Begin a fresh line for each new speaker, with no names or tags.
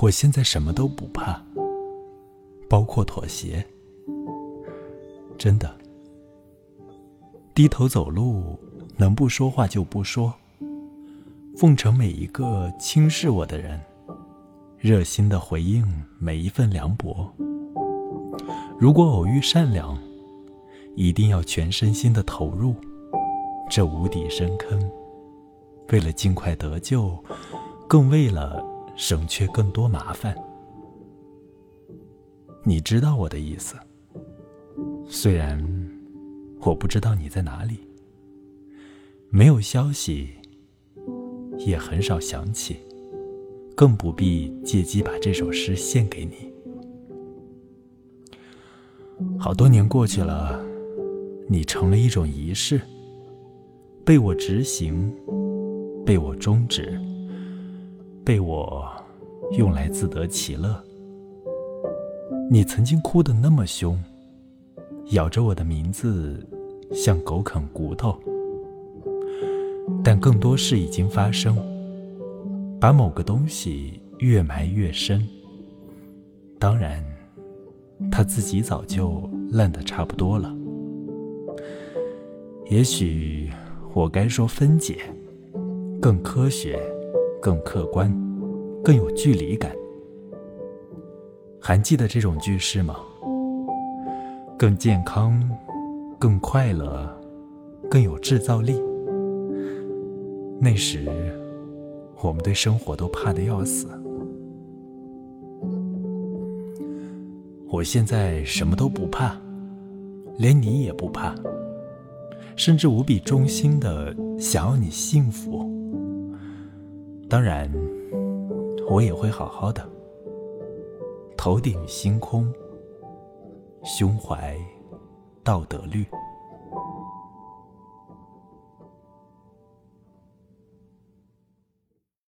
我现在什么都不怕，包括妥协。真的，低头走路，能不说话就不说，奉承每一个轻视我的人，热心的回应每一份凉薄。如果偶遇善良，一定要全身心的投入这无底深坑，为了尽快得救，更为了。省却更多麻烦，你知道我的意思。虽然我不知道你在哪里，没有消息，也很少想起，更不必借机把这首诗献给你。好多年过去了，你成了一种仪式，被我执行，被我终止。被我用来自得其乐。你曾经哭得那么凶，咬着我的名字，像狗啃骨头。但更多事已经发生，把某个东西越埋越深。当然，他自己早就烂得差不多了。也许我该说分解，更科学。更客观，更有距离感。还记得这种句式吗？更健康，更快乐，更有制造力。那时，我们对生活都怕的要死。我现在什么都不怕，连你也不怕，甚至无比衷心的想要你幸福。当然，我也会好好的。头顶星空，胸怀道德律。